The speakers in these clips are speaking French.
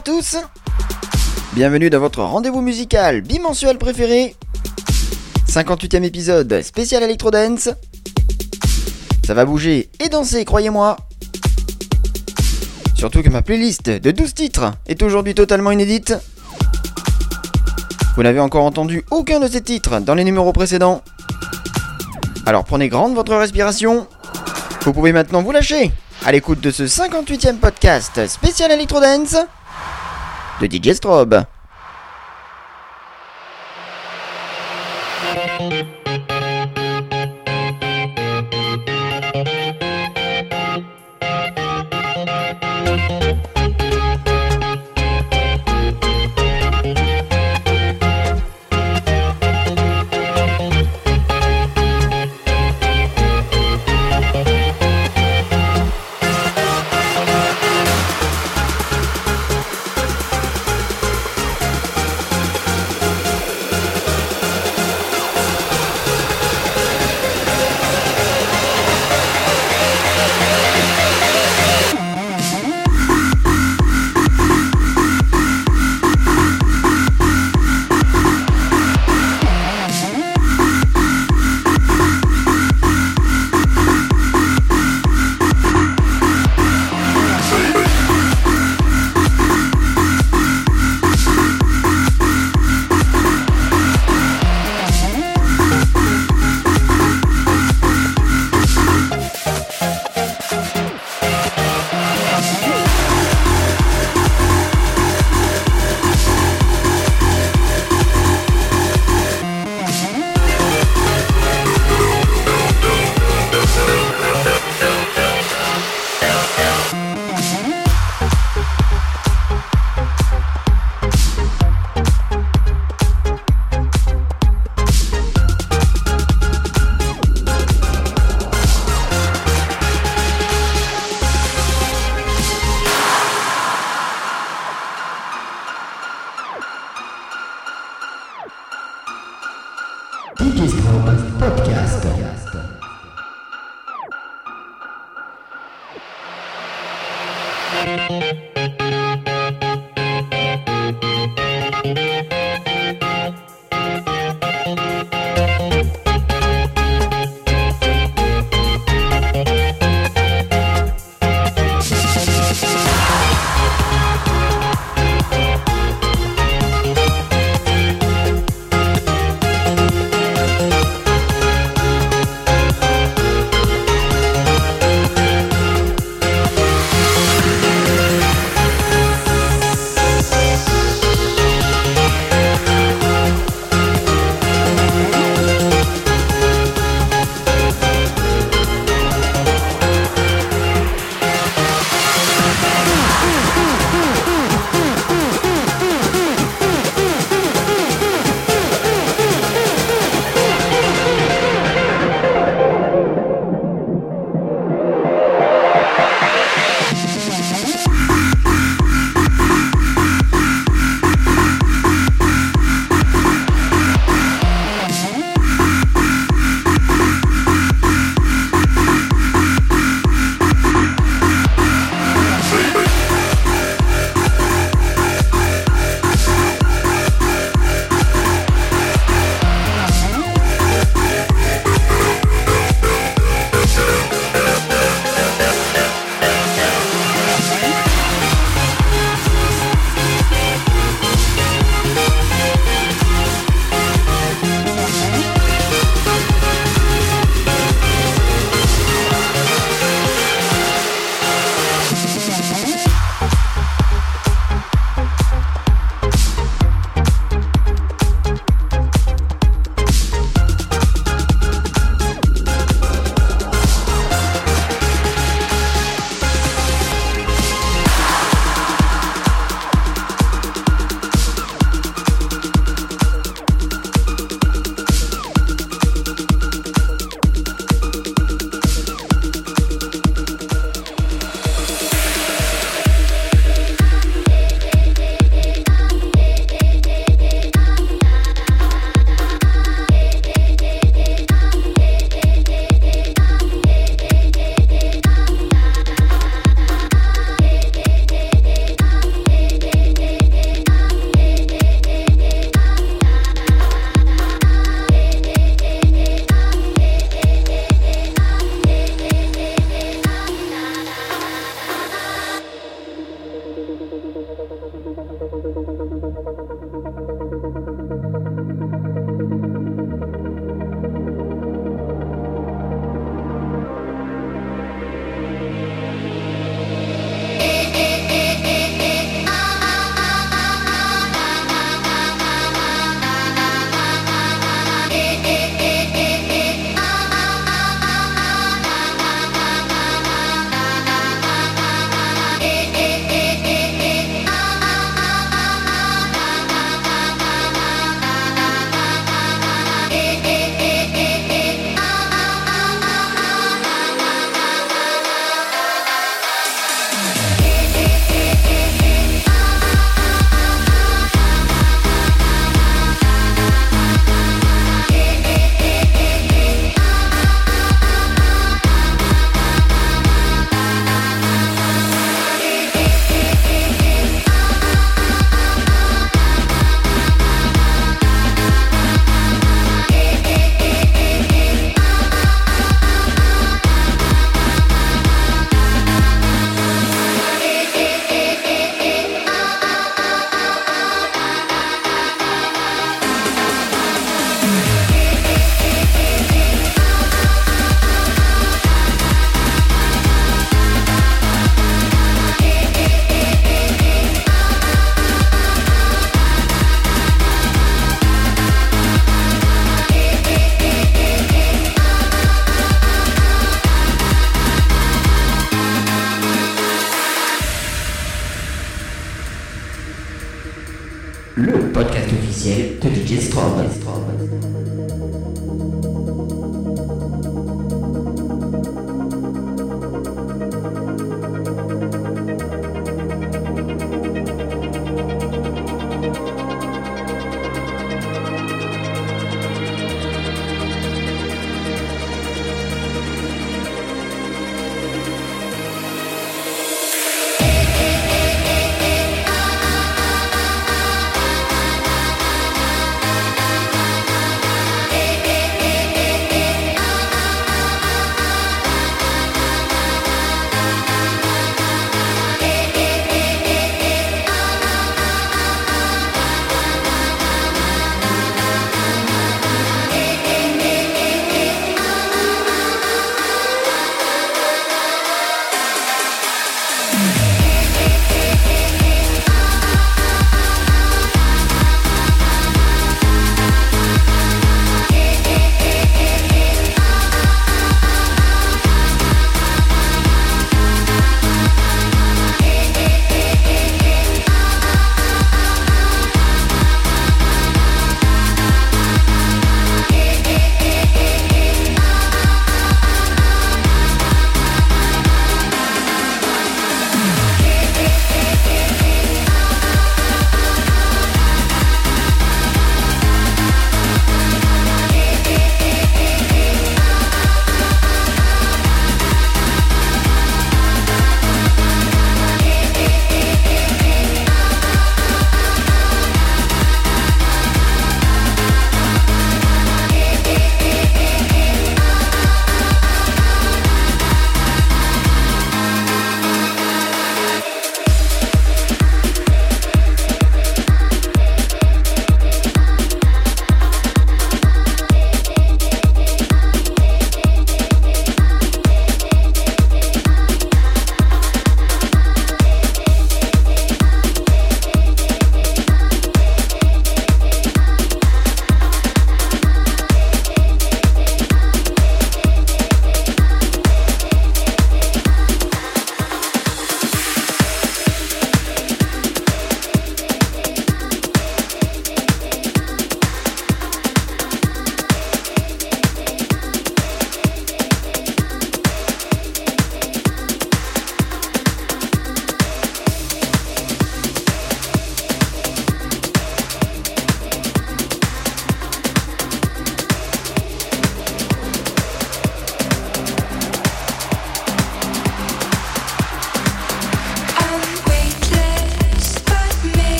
Tous Bienvenue dans votre rendez-vous musical bimensuel préféré 58ème épisode spécial Electro Dance Ça va bouger et danser, croyez-moi Surtout que ma playlist de 12 titres est aujourd'hui totalement inédite. Vous n'avez encore entendu aucun de ces titres dans les numéros précédents. Alors prenez grande votre respiration. Vous pouvez maintenant vous lâcher à l'écoute de ce 58ème podcast spécial Electro Dance de DJ Strobe.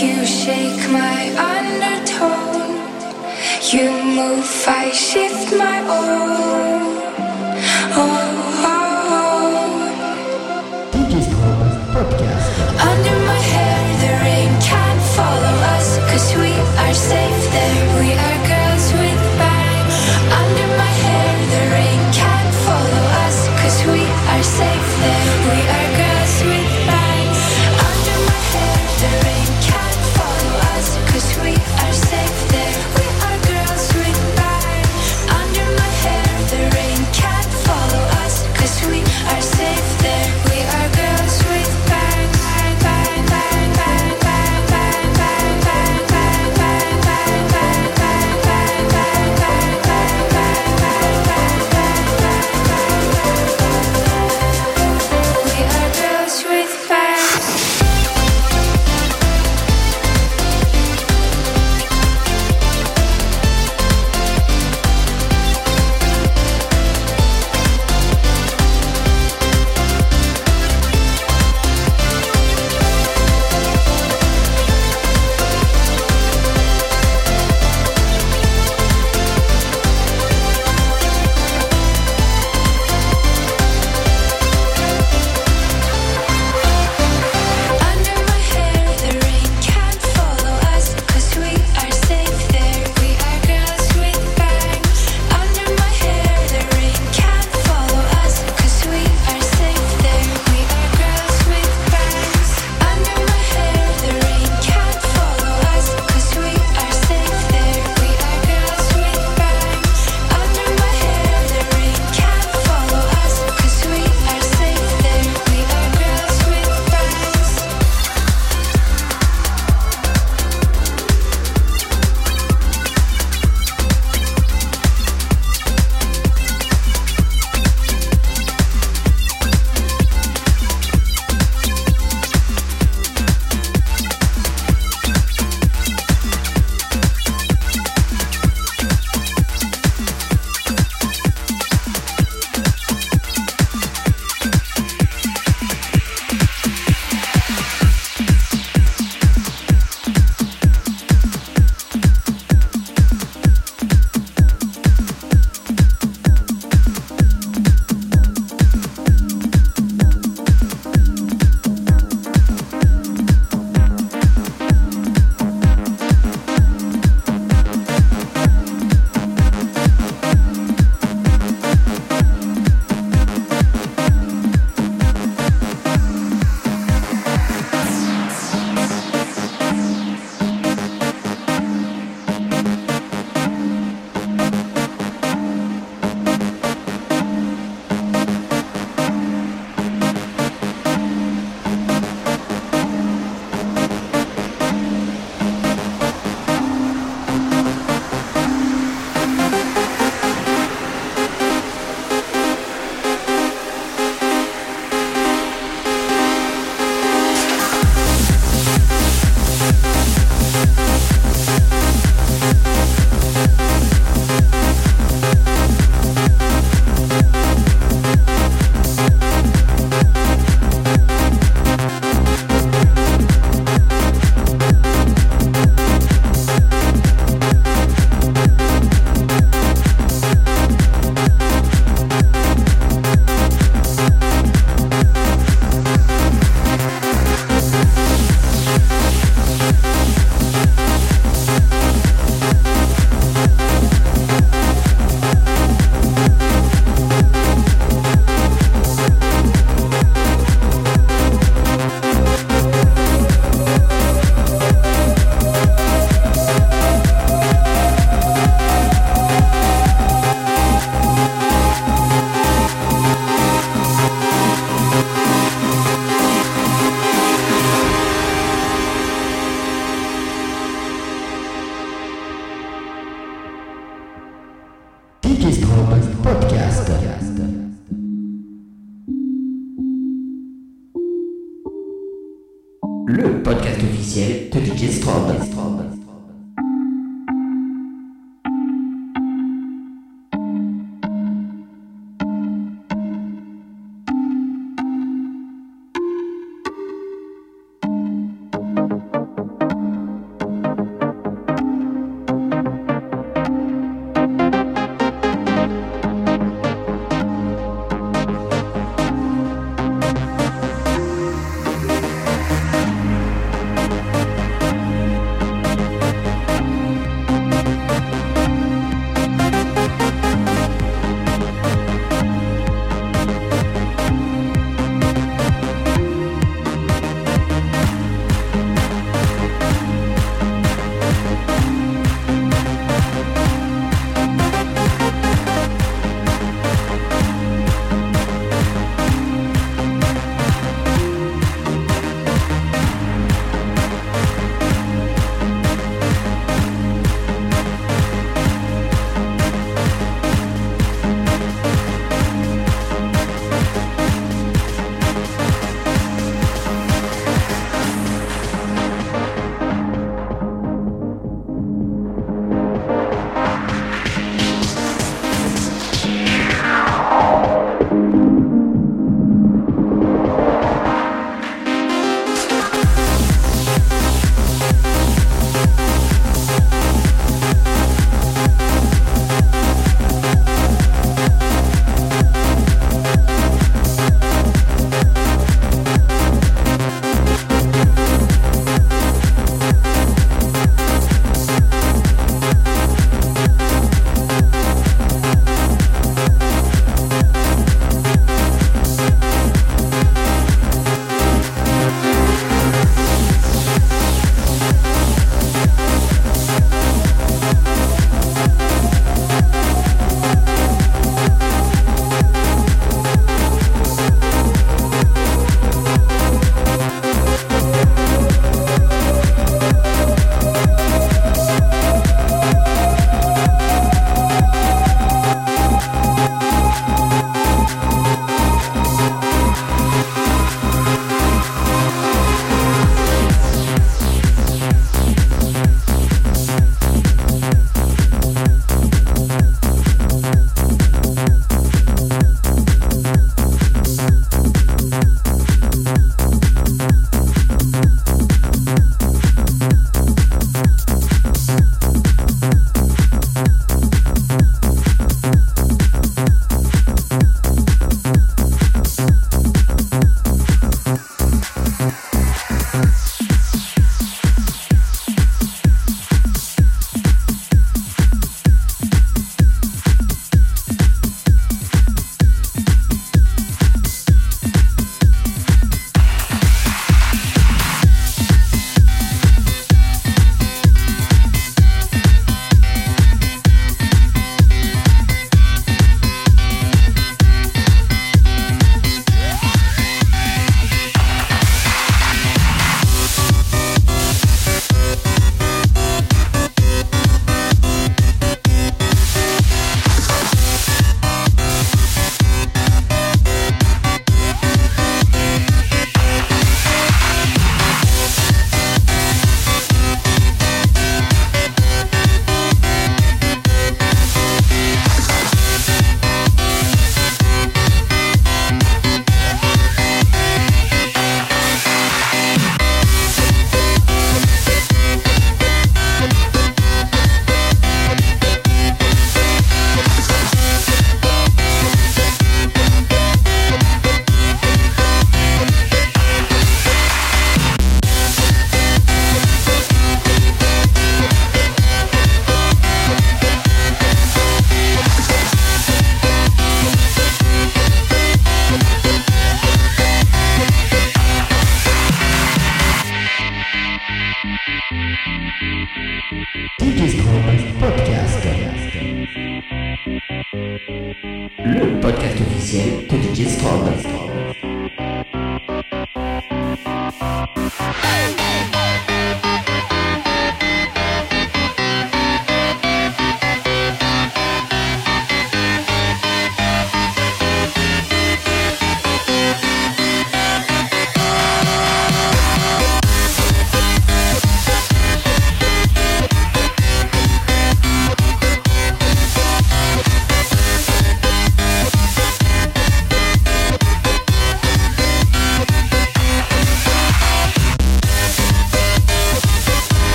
You shake my undertone. You move, I shift my own. Oh, oh. Under my hair, the rain can't follow us, cause we are safe.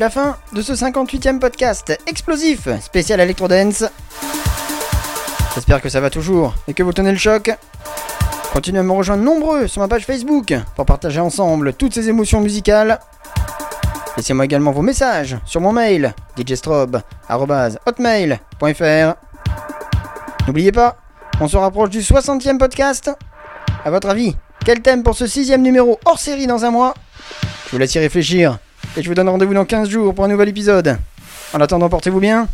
C'est la fin de ce 58e podcast explosif spécial Electrodance. J'espère que ça va toujours et que vous tenez le choc. Continuez à me rejoindre nombreux sur ma page Facebook pour partager ensemble toutes ces émotions musicales. Laissez-moi également vos messages sur mon mail djstrobe.hotmail.fr N'oubliez pas, on se rapproche du 60e podcast. À votre avis, quel thème pour ce sixième numéro hors série dans un mois? Je vous laisse y réfléchir et je vous donne rendez-vous dans 15 jours pour un nouvel épisode. En attendant, portez-vous bien.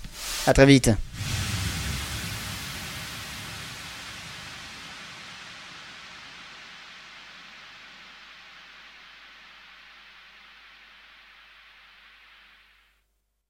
À très vite.